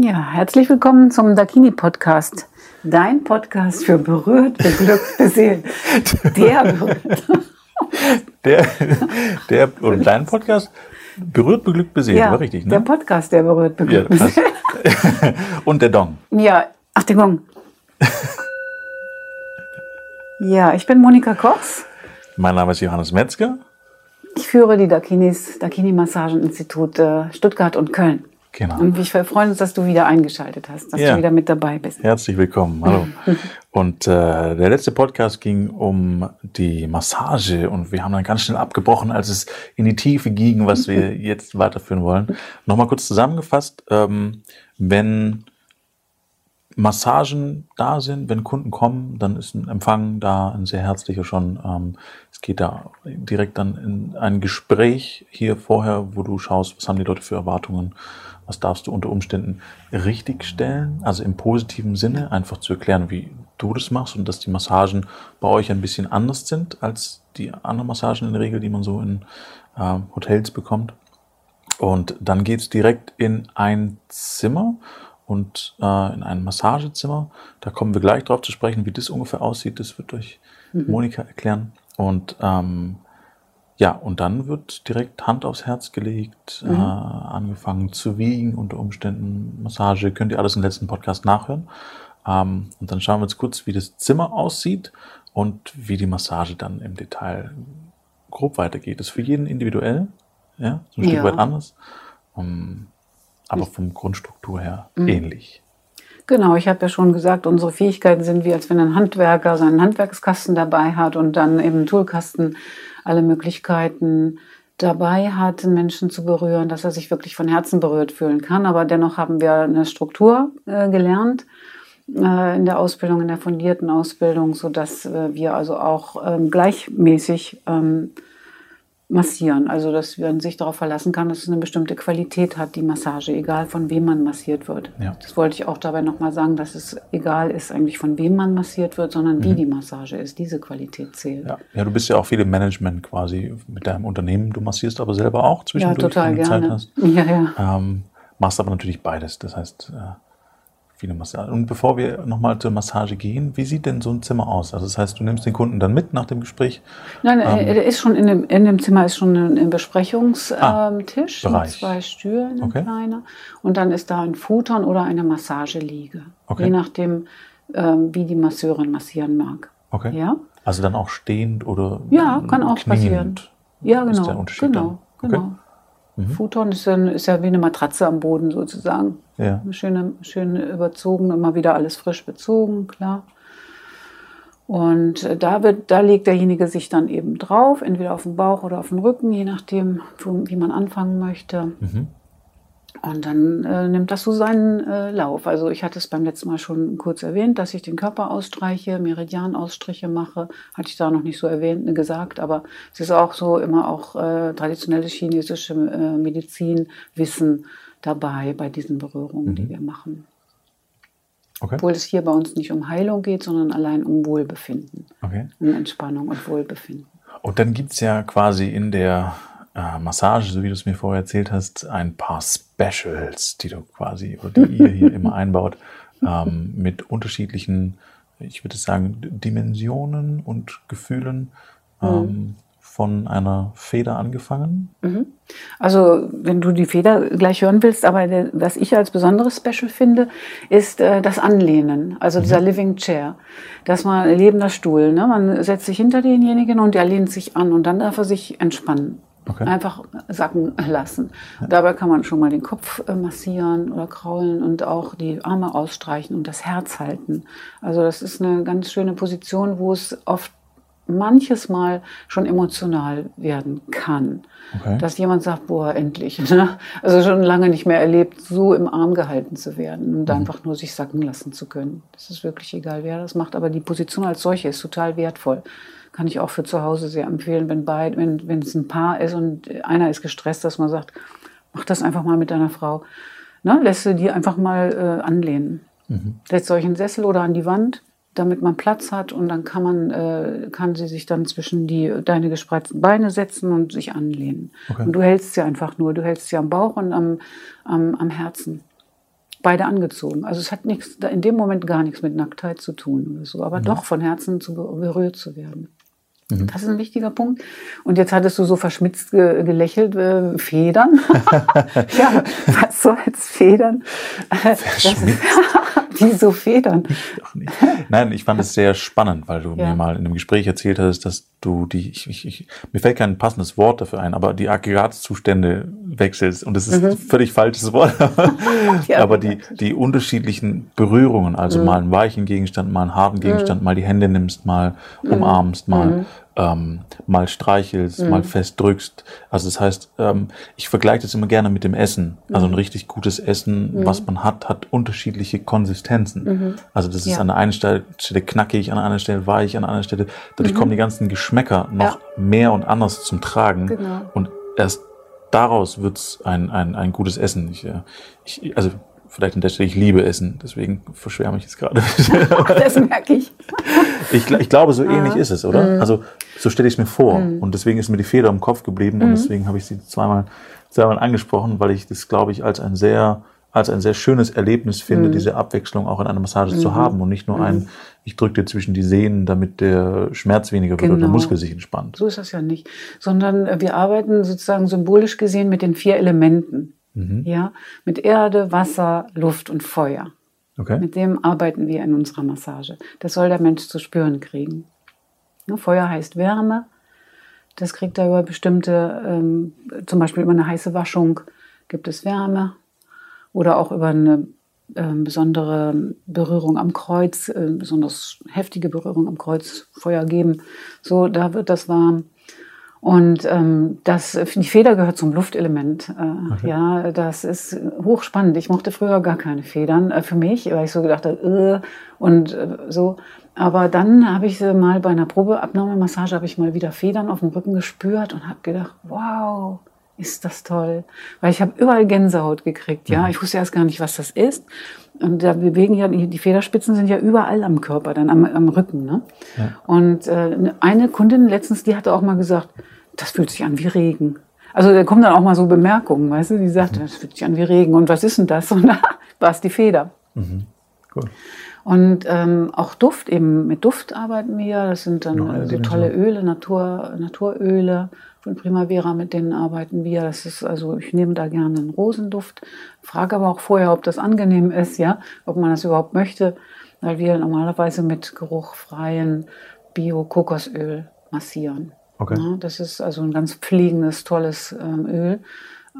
Ja, herzlich willkommen zum Dakini Podcast. Dein Podcast für berührt, beglückt, beseelt. Der berührt. Der, der, oder dein Podcast berührt, beglückt, beseelt, Ja, war richtig, der ne? Podcast, der berührt, Ja, beglückt, passt. beseelt. Und der Dong. Ja, ach, der Gong. Ja, ich bin Monika Kochs. Mein Name ist Johannes Metzger. Ich führe die Dakinis, Dakini Massageninstitut äh, Stuttgart und Köln. Genau. Und wir freuen uns, dass du wieder eingeschaltet hast, dass Ja. du wieder mit dabei bist. Herzlich willkommen. Hallo. Und äh, der letzte Podcast ging um die Massage und wir haben dann ganz schnell abgebrochen, als es in die Tiefe ging, was wir jetzt weiterführen wollen. Nochmal kurz zusammengefasst, ähm, wenn Massagen da sind, wenn Kunden kommen, dann ist ein Empfang da, ein sehr herzlicher schon. Ähm, es geht da direkt dann in ein Gespräch hier vorher, wo du schaust, was haben die Leute für Erwartungen, was darfst du unter Umständen richtigstellen, also im positiven Sinne, einfach zu erklären, wie du das machst und dass die Massagen bei euch ein bisschen anders sind als die anderen Massagen in der Regel, die man so in ähm, Hotels bekommt. Und dann geht's direkt in ein Zimmer und äh, in ein Massagezimmer. Da kommen wir gleich drauf zu sprechen, wie das ungefähr aussieht. Das wird euch Monika erklären. Und ähm, ja, und dann wird direkt Hand aufs Herz gelegt, äh, angefangen zu wiegen, unter Umständen Massage. Könnt ihr alles im letzten Podcast nachhören. Ähm, und dann schauen wir uns kurz, wie das Zimmer aussieht und wie die Massage dann im Detail grob weitergeht. Das ist für jeden individuell, ja, so ein Stück Ja. weit anders, um, aber vom Grundstruktur her Mhm. ähnlich. Genau, ich habe ja schon gesagt, unsere Fähigkeiten sind wie, als wenn ein Handwerker seinen Handwerkskasten dabei hat und dann im Toolkasten alle Möglichkeiten dabei hat, Menschen zu berühren, dass er sich wirklich von Herzen berührt fühlen kann. Aber dennoch haben wir eine Struktur äh, gelernt äh, in der Ausbildung, in der fundierten Ausbildung, sodass äh, wir also auch ähm, gleichmäßig ähm, massieren. Also dass man sich darauf verlassen kann, dass es eine bestimmte Qualität hat, die Massage, egal von wem man massiert wird. Ja. Das wollte ich auch dabei nochmal sagen, dass es egal ist eigentlich von wem man massiert wird, sondern wie die Massage ist. Diese Qualität zählt. Ja. ja, du bist ja auch viel im Management quasi mit deinem Unternehmen. Du massierst aber selber auch Ja, zwischendurch, total wenn du gerne. Zeit hast. Ja, ja. Ähm, machst aber natürlich beides. Das heißt, äh, viele Massagen. Und bevor wir nochmal zur Massage gehen, wie sieht denn so ein Zimmer aus? Also das heißt, du nimmst den Kunden dann mit nach dem Gespräch. Nein, Ähm, äh, der ist schon in dem, in dem Zimmer ist schon ein, ein Besprechungstisch Ah, ähm, mit Bereich. zwei Stühlen, Okay. kleiner. Und dann ist da ein Futon oder eine Massageliege. Okay. Je nachdem, ähm, wie die Masseurin massieren mag. Okay. Ja? Also dann auch stehend oder Ja, kann auch passieren. Ja, Ist genau. der Unterschied genau, dann? genau. Mhm. Futon ist, ein, ist ja wie eine Matratze am Boden sozusagen. Ja. Eine schöne, schön überzogen, immer wieder alles frisch bezogen, klar. Und äh, da, wird, da legt derjenige sich dann eben drauf, entweder auf den Bauch oder auf den Rücken, je nachdem, wie man anfangen möchte. Mhm. Und dann äh, nimmt das so seinen äh, Lauf. Also ich hatte es beim letzten Mal schon kurz erwähnt, dass ich den Körper ausstreiche, Meridianausstriche mache. Hatte ich da noch nicht so erwähnt, ne, gesagt, aber es ist auch so immer auch äh, traditionelle chinesische äh, Medizin, Wissen dabei bei diesen Berührungen, die wir machen. Okay. Obwohl es hier bei uns nicht um Heilung geht, sondern allein um Wohlbefinden, okay. um Entspannung und Wohlbefinden. Und dann gibt's ja quasi in der äh, Massage, so wie du es mir vorher erzählt hast, ein paar Specials, die du quasi oder die ihr hier immer einbaut, ähm, mit unterschiedlichen, ich würde sagen, Dimensionen und Gefühlen ähm, von einer Feder angefangen. Also, wenn du die Feder gleich hören willst, aber der, was ich als besonderes Special finde, ist äh, das Anlehnen, also dieser Living Chair. Das mal ein lebender Stuhl. Ne? Man setzt sich hinter denjenigen und der lehnt sich an und dann darf er sich entspannen. Okay. Einfach sacken lassen. Dabei kann man schon mal den Kopf äh, massieren oder kraulen und auch die Arme ausstreichen und das Herz halten. Also das ist eine ganz schöne Position, wo es oft manches Mal schon emotional werden kann. Okay. Dass jemand sagt, boah, endlich. Ne? Also schon lange nicht mehr erlebt, so im Arm gehalten zu werden und einfach nur sich sacken lassen zu können. Das ist wirklich egal, wer das macht. Aber die Position als solche ist total wertvoll. Kann ich auch für zu Hause sehr empfehlen, wenn, beid, wenn, wenn es ein Paar ist und einer ist gestresst, dass man sagt, mach das einfach mal mit deiner Frau. Ne? Lässt du die einfach mal äh, anlehnen. Setzt euch einen Sessel oder an die Wand, damit man Platz hat und dann kann man, äh, kann sie sich dann zwischen die, deine gespreizten Beine setzen und sich anlehnen. Okay. Und du hältst sie einfach nur, du hältst sie am Bauch und am, am, am Herzen. beide angezogen. Also es hat nichts, in dem Moment gar nichts mit Nacktheit zu tun oder so, aber mhm. doch von Herzen zu berührt zu werden. Mhm. Das ist ein wichtiger Punkt. Und jetzt hattest du so verschmitzt ge gelächelt, äh, Federn. ja, was soll's Federn? Verschmitzt. Wieso Federn? Nein, ich fand es sehr spannend, weil du ja. mir mal in einem Gespräch erzählt hast, dass du die, ich, ich, ich, mir fällt kein passendes Wort dafür ein, aber die Aggregatzustände wechselst. Und das ist mhm. ein völlig falsches Wort. ja, aber die, die unterschiedlichen Berührungen, also mhm. mal einen weichen Gegenstand, mal einen harten Gegenstand, mhm. mal die Hände nimmst, mal mhm. umarmst, mal mhm ähm, mal streichelst, mhm. mal fest drückst. Also das heißt, ähm, ich vergleiche das immer gerne mit dem Essen. Also ein mhm. richtig gutes Essen, mhm. was man hat, hat unterschiedliche Konsistenzen. Mhm. Also das ist ja. an der einen Stelle, knackig, an der anderen Stelle weich, an der anderen Stelle. Dadurch kommen die ganzen Geschmäcker noch ja. mehr und anders zum Tragen. Genau. Und erst daraus wird's ein, ein, ein gutes Essen. Ich, äh, ich, also vielleicht an der Stelle, ich liebe Essen, deswegen verschwärme ich jetzt gerade. das merke ich. ich. Ich glaube, so ähnlich ist es, oder? Mhm. Also so stelle ich es mir vor. Mhm. Und deswegen ist mir die Feder im Kopf geblieben und mhm. deswegen habe ich sie zweimal, zweimal angesprochen, weil ich das, glaube ich, als ein sehr als ein sehr schönes Erlebnis finde, mhm. diese Abwechslung auch in einer Massage mhm. zu haben und nicht nur ein, mhm. ich drücke dir zwischen die Sehnen, damit der Schmerz weniger wird genau. oder der genau. Muskel sich entspannt. So ist das ja nicht, sondern äh, wir arbeiten sozusagen symbolisch gesehen mit den vier Elementen. Mhm. Ja, mit Erde, Wasser, Luft und Feuer. Okay. Mit dem arbeiten wir in unserer Massage. Das soll der Mensch zu spüren kriegen. Ne, Feuer heißt Wärme. Das kriegt er über bestimmte, ähm, zum Beispiel über eine heiße Waschung gibt es Wärme oder auch über eine äh, besondere Berührung am Kreuz, äh, besonders heftige Berührung am Kreuz Feuer geben. So, da wird das warm. Und ähm, das, die Feder gehört zum Luftelement. Äh, okay. Ja, das ist hochspannend. Ich mochte früher gar keine Federn äh, für mich, weil ich so gedacht habe, äh, und äh, so. Aber dann habe ich sie mal bei einer Probeabnahmemassage habe ich mal wieder Federn auf dem Rücken gespürt und habe gedacht, wow, ist das toll. Weil ich habe überall Gänsehaut gekriegt, ja. Mhm. Ich wusste erst gar nicht, was das ist. Und da bewegen ja, die Federspitzen sind ja überall am Körper, dann am, am Rücken. Ne? Ja. Und äh, eine Kundin letztens, die hatte auch mal gesagt, das fühlt sich an wie Regen. Also da kommen dann auch mal so Bemerkungen, weißt du, die sagt, mhm. das fühlt sich an wie Regen. Und was ist denn das? Und da war es die Feder. Mhm. Cool. Und ähm, auch Duft, eben mit Duft arbeiten wir. Das sind dann ja, so tolle Öle, Natur, Naturöle von Primavera, mit denen arbeiten wir. Das ist also, ich nehme da gerne einen Rosenduft, frage aber auch vorher, ob das angenehm ist, ja, ob man das überhaupt möchte, weil wir normalerweise mit geruchfreien Bio-Kokosöl massieren. Okay. Ja, das ist also ein ganz pflegendes, tolles ähm, Öl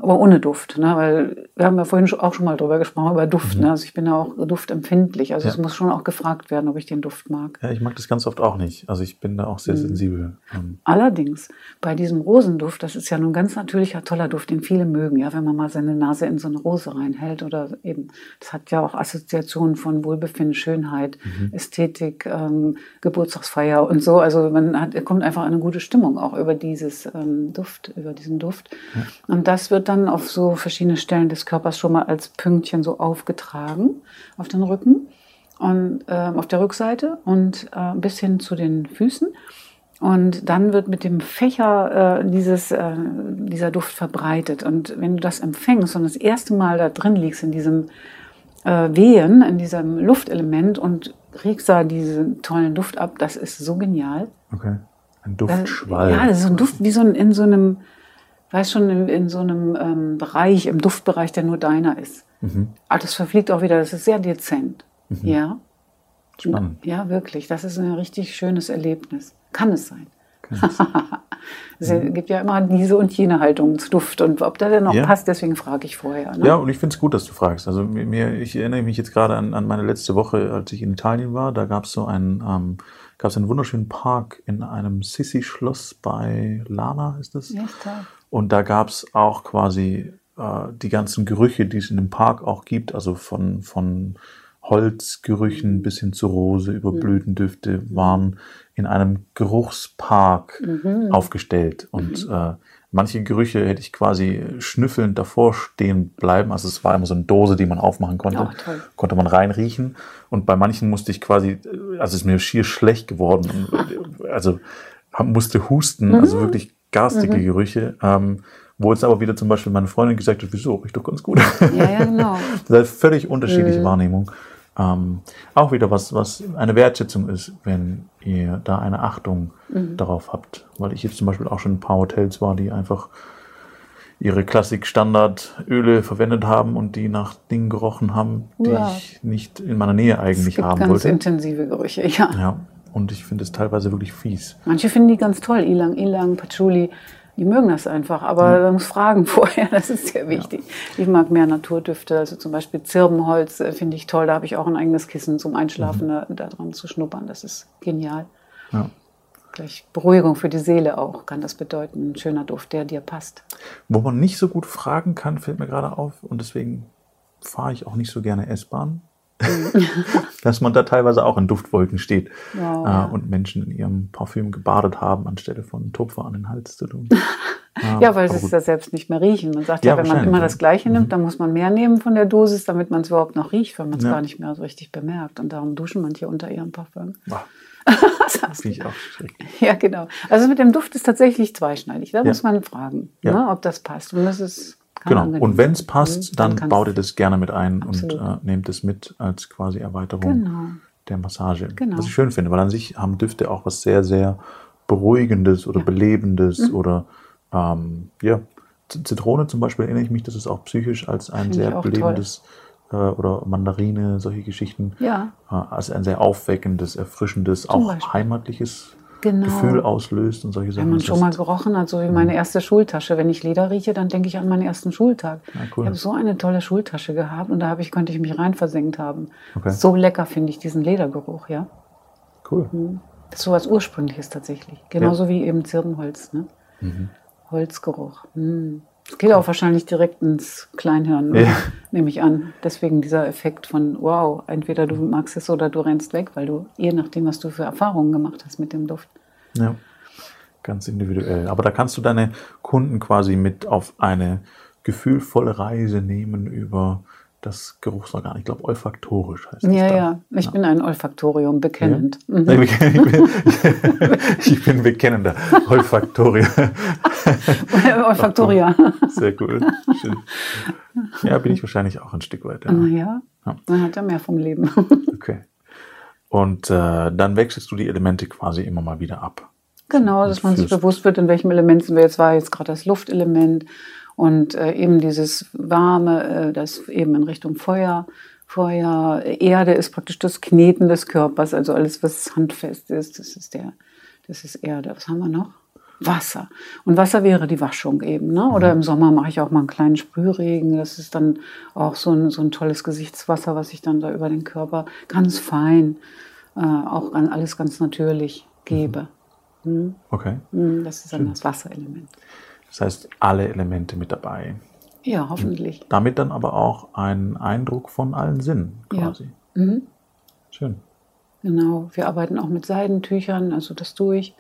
aber ohne Duft, ne? weil wir haben ja vorhin auch schon mal drüber gesprochen, über Duft. Mhm. Ne? Also ich bin ja auch duftempfindlich. Also ja. es muss schon auch gefragt werden, ob ich den Duft mag. Ja, ich mag das ganz oft auch nicht. Also ich bin da auch sehr mhm. sensibel. Ähm. Allerdings, bei diesem Rosenduft, das ist ja nun ganz natürlicher, toller Duft, den viele mögen, ja, wenn man mal seine Nase in so eine Rose reinhält oder eben, das hat ja auch Assoziationen von Wohlbefinden, Schönheit, mhm. Ästhetik, ähm, Geburtstagsfeier und so. Also man hat, kommt einfach eine gute Stimmung auch über dieses ähm, Duft, über diesen Duft. Ja. Und das wird dann auf so verschiedene Stellen des Körpers schon mal als Pünktchen so aufgetragen auf den Rücken und äh, auf der Rückseite und äh, bis hin zu den Füßen. Und dann wird mit dem Fächer äh, dieses, äh, dieser Duft verbreitet. Und wenn du das empfängst und das erste Mal da drin liegst in diesem äh, Wehen, in diesem Luftelement und riechst da diesen tollen Duft ab, das ist so genial. Okay. Ein Duftschwall. ja, das ist so ein Duft wie so ein, in so einem weißt schon, in, in so einem ähm, Bereich, im Duftbereich, der nur deiner ist. Mhm. Aber das verfliegt auch wieder, das ist sehr dezent. Mhm. Ja. Spannend. Ja, wirklich. Das ist ein richtig schönes Erlebnis. Kann es sein. es mhm. gibt ja immer diese und jene Haltung zu Duft und ob das denn noch ja. passt, deswegen frage ich vorher. Ne? Ja, und ich finde es gut, dass du fragst. Also mir, ich erinnere mich jetzt gerade an, an meine letzte Woche, als ich in Italien war. Da gab es so einen, ähm, gab es einen wunderschönen Park in einem Sissi-Schloss bei Lana, ist das? Ja, toll. Und da gab es auch quasi äh, die ganzen Gerüche, die es in dem Park auch gibt, also von, von Holzgerüchen bis hin zu Rose über mhm. Blütendüfte, waren in einem Geruchspark mhm. aufgestellt. Und mhm. äh, manche Gerüche hätte ich quasi schnüffelnd davor stehen bleiben. Also es war immer so eine Dose, die man aufmachen konnte. Oh, konnte man reinriechen. Und bei manchen musste ich quasi, also es ist mir schier schlecht geworden. also musste husten, also mhm. wirklich garstige mhm. Gerüche. Ähm, Wo jetzt aber wieder zum Beispiel meine Freundin gesagt hat, wieso, riecht doch ganz gut. Ja, ja, genau. das ist völlig unterschiedliche Mhm. Wahrnehmung. Ähm, auch wieder was, was eine Wertschätzung ist, wenn ihr da eine Achtung Mhm. darauf habt. Weil ich jetzt zum Beispiel auch schon in ein paar Hotels war, die einfach ihre Klassik-Standardöle verwendet haben und die nach Dingen gerochen haben, die Ja. ich nicht in meiner Nähe Es eigentlich gibt haben ganz wollte. intensive Gerüche, ja. Ja, und ich finde es teilweise wirklich fies. Manche finden die ganz toll, Ilang, Ilang, Patchouli. Die mögen das einfach, aber man muss fragen vorher, das ist sehr wichtig. Ich mag mehr Naturdüfte, also zum Beispiel Zirbenholz äh, finde ich toll, da habe ich auch ein eigenes Kissen zum Einschlafen da, da dran zu schnuppern, das ist genial. Ja. Gleich Beruhigung für die Seele auch, kann das bedeuten, ein schöner Duft, der dir passt. Wo man nicht so gut fragen kann, fällt mir gerade auf, und deswegen fahre ich auch nicht so gerne S-Bahn, dass man da teilweise auch in Duftwolken steht Wow, äh, ja. und Menschen in ihrem Parfüm gebadet haben, anstelle von Tupfer an den Hals zu tun. Ja, weil aber sie es ja selbst nicht mehr riechen. Man sagt Ja, ja, wenn man immer ja. Mhm. das Gleiche nimmt, dann muss man mehr nehmen von der Dosis, damit man es überhaupt noch riecht, weil man es Ja. gar nicht mehr so richtig bemerkt. Und darum duschen manche unter ihrem Parfüm. Finde ich auch schrecklich. Ja, genau. Also mit dem Duft ist tatsächlich zweischneidig. Da Ja. muss man fragen, Ja. ne, ob das passt. Und das ist kann Genau. Und wenn es passt, Mhm, dann kann's- baut ihr das gerne mit ein Absolut. und äh, nehmt es mit als quasi Erweiterung Genau. der Massage. Genau. Was ich schön finde, weil an sich haben Düfte auch was sehr, sehr Beruhigendes oder Ja. Mhm. Belebendes oder ähm, ja, Zitrone zum Beispiel erinnere ich mich, das ist auch psychisch als ein Finde ich sehr belebendes äh, oder Mandarine, solche Geschichten, Ja, äh, als ein sehr aufweckendes, erfrischendes, Zum auch Beispiel. heimatliches genau. Gefühl auslöst und solche Sachen. Wenn man schon mal gerochen hat, so wie meine erste Schultasche. Wenn ich Leder rieche, dann denke ich an meinen ersten Schultag. Ja, cool. Ich habe so eine tolle Schultasche gehabt und da habe ich, konnte ich mich rein versenkt haben. Okay. So lecker finde ich diesen Ledergeruch, ja. Cool. Das ist so was Ursprüngliches tatsächlich. Genauso wie eben Zirbenholz, ne? Mhm. Holzgeruch. Hm. Das geht auch wahrscheinlich direkt ins Kleinhirn, Ja. nehme ich an. Deswegen dieser Effekt von, wow, entweder du magst es oder du rennst weg, weil du, je nachdem, was du für Erfahrungen gemacht hast mit dem Duft. Ja, ganz individuell. Aber da kannst du deine Kunden quasi mit auf eine gefühlvolle Reise nehmen über das Geruchsorgan. Ich glaube, olfaktorisch heißt das. Ja, dann. ja. Ich bin ein Olfaktorium bekennend. Ja. Mhm. Ich, bin, ich, bin, ich bin bekennender Olfaktorier. Olfaktoria. Sehr cool. Schön. Ja, bin ich wahrscheinlich auch ein Stück weit. Ja. Ja. Ja. Man hat ja mehr vom Leben. Okay. Und äh, dann wechselst du die Elemente quasi immer mal wieder ab. Genau, dass man sich bewusst wird, in welchem Element sind wir jetzt. War jetzt gerade das Luftelement und äh, eben dieses warme, äh, das eben in Richtung Feuer. Feuer, Erde ist praktisch das Kneten des Körpers, also alles, was handfest ist, das ist der, das ist Erde. Was haben wir noch? Wasser. Und Wasser wäre die Waschung eben. Ne? Oder im Sommer mache ich auch mal einen kleinen Sprühregen. Das ist dann auch so ein, so ein tolles Gesichtswasser, was ich dann da über den Körper ganz fein, äh, auch an alles ganz natürlich gebe. Hm? Okay. Hm, Das ist dann das Wasserelement. Das heißt, alle Elemente mit dabei. Ja, hoffentlich. Damit dann aber auch ein Eindruck von allen Sinnen Ja. quasi. Mhm. Schön. Genau. Wir arbeiten auch mit Seidentüchern, also das tue ich.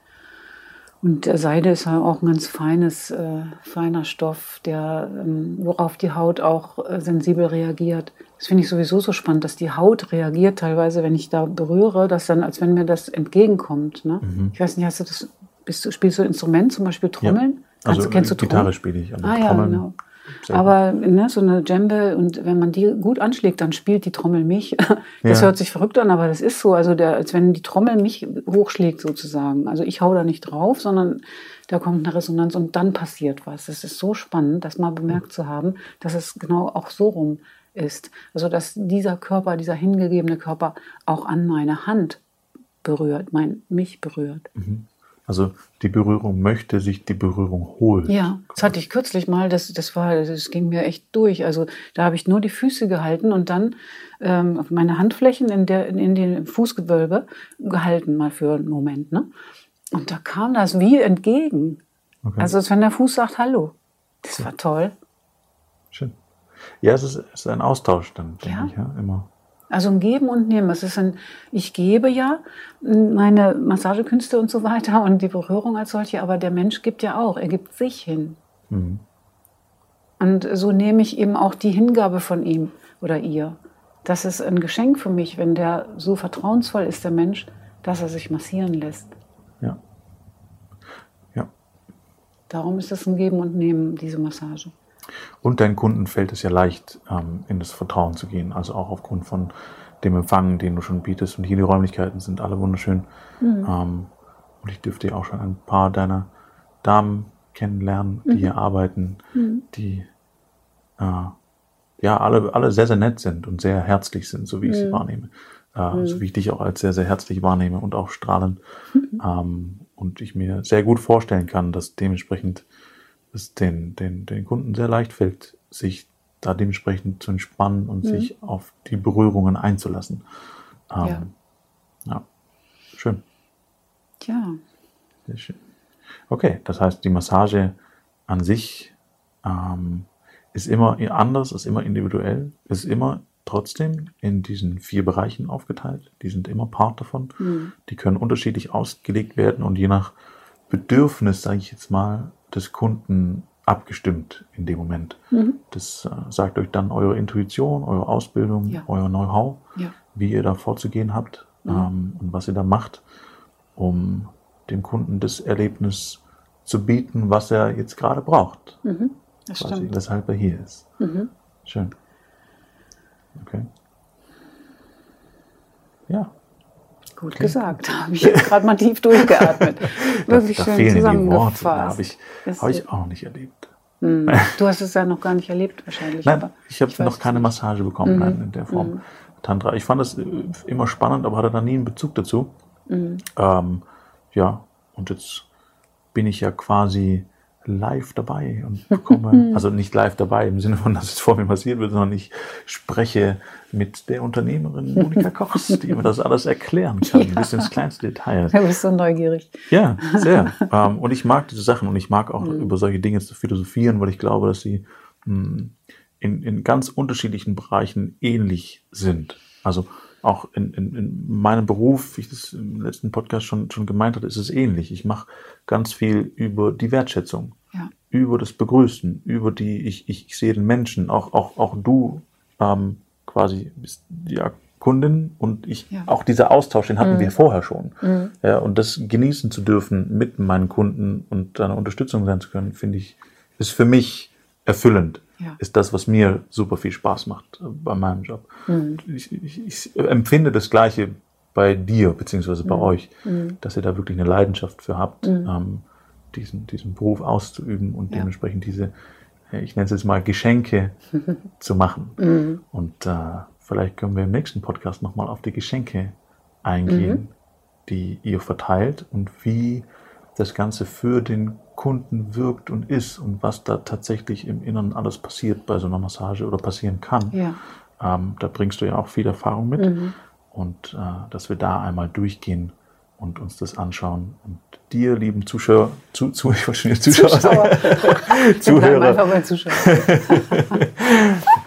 Und Seide ist ja auch ein ganz feines, äh, feiner Stoff, der, ähm, worauf die Haut auch äh, sensibel reagiert. Das finde ich sowieso so spannend, dass die Haut reagiert teilweise, wenn ich da berühre, dass dann, als wenn mir das entgegenkommt. Ne? Ich weiß nicht, hast du das, bist du, spielst du Instrument, zum Beispiel Trommeln? Kannst, Also du, kennst du Gitarre spiele ich, aber Ah ja, Trommeln. genau. Aber ne, so eine Djembe und wenn man die gut anschlägt, dann spielt die Trommel mich. Das Ja. hört sich verrückt an, aber das ist so. Also der, als wenn die Trommel mich hochschlägt sozusagen. Also ich hau da nicht drauf, sondern da kommt eine Resonanz und dann passiert was. Es ist so spannend, das mal bemerkt zu haben, dass es genau auch so rum ist. Also dass dieser Körper, dieser hingegebene Körper auch an meine Hand berührt, mein, mich berührt. Also die Berührung möchte sich die Berührung holen. Ja, das hatte ich kürzlich mal, das, das war, das ging mir echt durch. Also da habe ich nur die Füße gehalten und dann ähm, meine Handflächen in, der, in, in den Fußgewölbe gehalten, mal für einen Moment. Ne? Und da kam das wie entgegen. Okay. Also als wenn der Fuß sagt Hallo. Das war toll. Schön. Ja, es ist, es ist ein Austausch dann, denke Ja. ich, ja, immer. Also ein Geben und Nehmen. Es ist ein, ich gebe ja meine Massagekünste und so weiter und die Berührung als solche, aber der Mensch gibt ja auch. Er gibt sich hin. Mhm. Und so nehme ich eben auch die Hingabe von ihm oder ihr. Das ist ein Geschenk für mich, wenn der so vertrauensvoll ist, der Mensch, dass er sich massieren lässt. Ja. Ja. Darum ist es ein Geben und Nehmen, diese Massage. Und deinen Kunden fällt es ja leicht, ähm, in das Vertrauen zu gehen. Also auch aufgrund von dem Empfang, den du schon bietest. Und hier die Räumlichkeiten sind alle wunderschön. Mhm. Ähm, und ich dürfte ja auch schon ein paar deiner Damen kennenlernen, die mhm. hier arbeiten, mhm. die äh, ja alle, alle sehr, sehr nett sind und sehr herzlich sind, so wie ich sie mhm. wahrnehme. Äh, mhm. So wie ich dich auch als sehr, sehr herzlich wahrnehme und auch strahlend. Ähm, und ich mir sehr gut vorstellen kann, dass dementsprechend es den, den, den Kunden sehr leicht fällt, sich da dementsprechend zu entspannen und mhm. sich auf die Berührungen einzulassen. Ähm, ja. ja. Schön. Ja. Sehr schön. Okay, das heißt, die Massage an sich ähm, ist immer anders, ist immer individuell, ist immer trotzdem in diesen vier Bereichen aufgeteilt. Die sind immer Part davon. Mhm. Die können unterschiedlich ausgelegt werden und je nach Bedürfnis, sage ich jetzt mal, des Kunden abgestimmt in dem Moment. Mhm. Das äh, sagt euch dann eure Intuition, eure Ausbildung, ja. euer Know-how, ja. wie ihr da vorzugehen habt mhm. ähm, und was ihr da macht, um dem Kunden das Erlebnis zu bieten, was er jetzt gerade braucht. Mhm. Das stimmt. Weshalb er hier ist. Mhm. Schön. Okay. Ja. Gut okay. gesagt. Da habe ich jetzt gerade mal tief durchgeatmet. Wirklich da, da schön zusammengefasst. Habe ich, hab ich auch nicht erlebt. Hm. Du hast es ja noch gar nicht erlebt wahrscheinlich. Nein, ich habe noch keine Massage bekommen mhm. nein, in der Form. Mhm. Tantra. Ich fand das äh, immer spannend, aber hatte da nie einen Bezug dazu. Mhm. Ähm, ja, und jetzt bin ich ja quasi live dabei und bekomme, also nicht live dabei im Sinne von, dass es vor mir passiert wird, sondern ich spreche mit der Unternehmerin Monika Kochs, die mir das alles erklären kann, ja. bis ins kleinste Detail. Du bist so neugierig. Ja, sehr. Ähm, und ich mag diese Sachen und ich mag auch mhm. über solche Dinge zu philosophieren, weil ich glaube, dass sie hm, in, in ganz unterschiedlichen Bereichen ähnlich sind. Also auch in, in, in meinem Beruf, wie ich das im letzten Podcast schon, schon gemeint hatte, ist es ähnlich. Ich mache ganz viel über die Wertschätzung, ja. über das Begrüßen, über die, ich, ich, ich sehe den Menschen, auch, auch, auch du ähm, quasi bist ja Kundin und ich, ja. auch dieser Austausch, den hatten mhm. wir vorher schon. Mhm. Ja, und das genießen zu dürfen mit meinen Kunden und eine Unterstützung sein zu können, finde ich, ist für mich erfüllend ja. ist das, was mir super viel Spaß macht äh, bei meinem Job. Mhm. Ich, ich, ich, empfinde das Gleiche bei dir, beziehungsweise bei mhm. euch, mhm. dass ihr da wirklich eine Leidenschaft für habt, mhm. ähm, diesen, diesen Beruf auszuüben und ja. dementsprechend diese, äh, ich nenne es jetzt mal Geschenke zu machen. Mhm. Und äh, vielleicht können wir im nächsten Podcast nochmal auf die Geschenke eingehen, mhm. die ihr verteilt und wie das Ganze für den Kunden wirkt und ist und was da tatsächlich im Inneren alles passiert bei so einer Massage oder passieren kann. Ja. Ähm, da bringst du ja auch viel Erfahrung mit. Mhm. Und äh, dass wir da einmal durchgehen und uns das anschauen. Und dir, lieben Zuschauer, zu, zu, ich wollte schon jetzt Zuschauer, Zuschauer. Zuhörer. Zuschauer.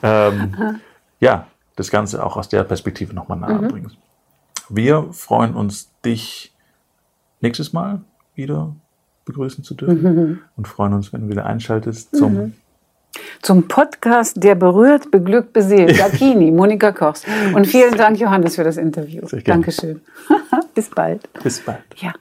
ähm, ja, das Ganze auch aus der Perspektive nochmal nahe mhm. Wir freuen uns, dich nächstes Mal wieder begrüßen zu dürfen mhm. und freuen uns, wenn du wieder einschaltest zum mhm. Zum Podcast Der berührt, beglückt, beseelt. Dakini, Monika Kochs. Und vielen Dank, Johannes, für das Interview. Dankeschön. Bis bald. Bis bald. Ja.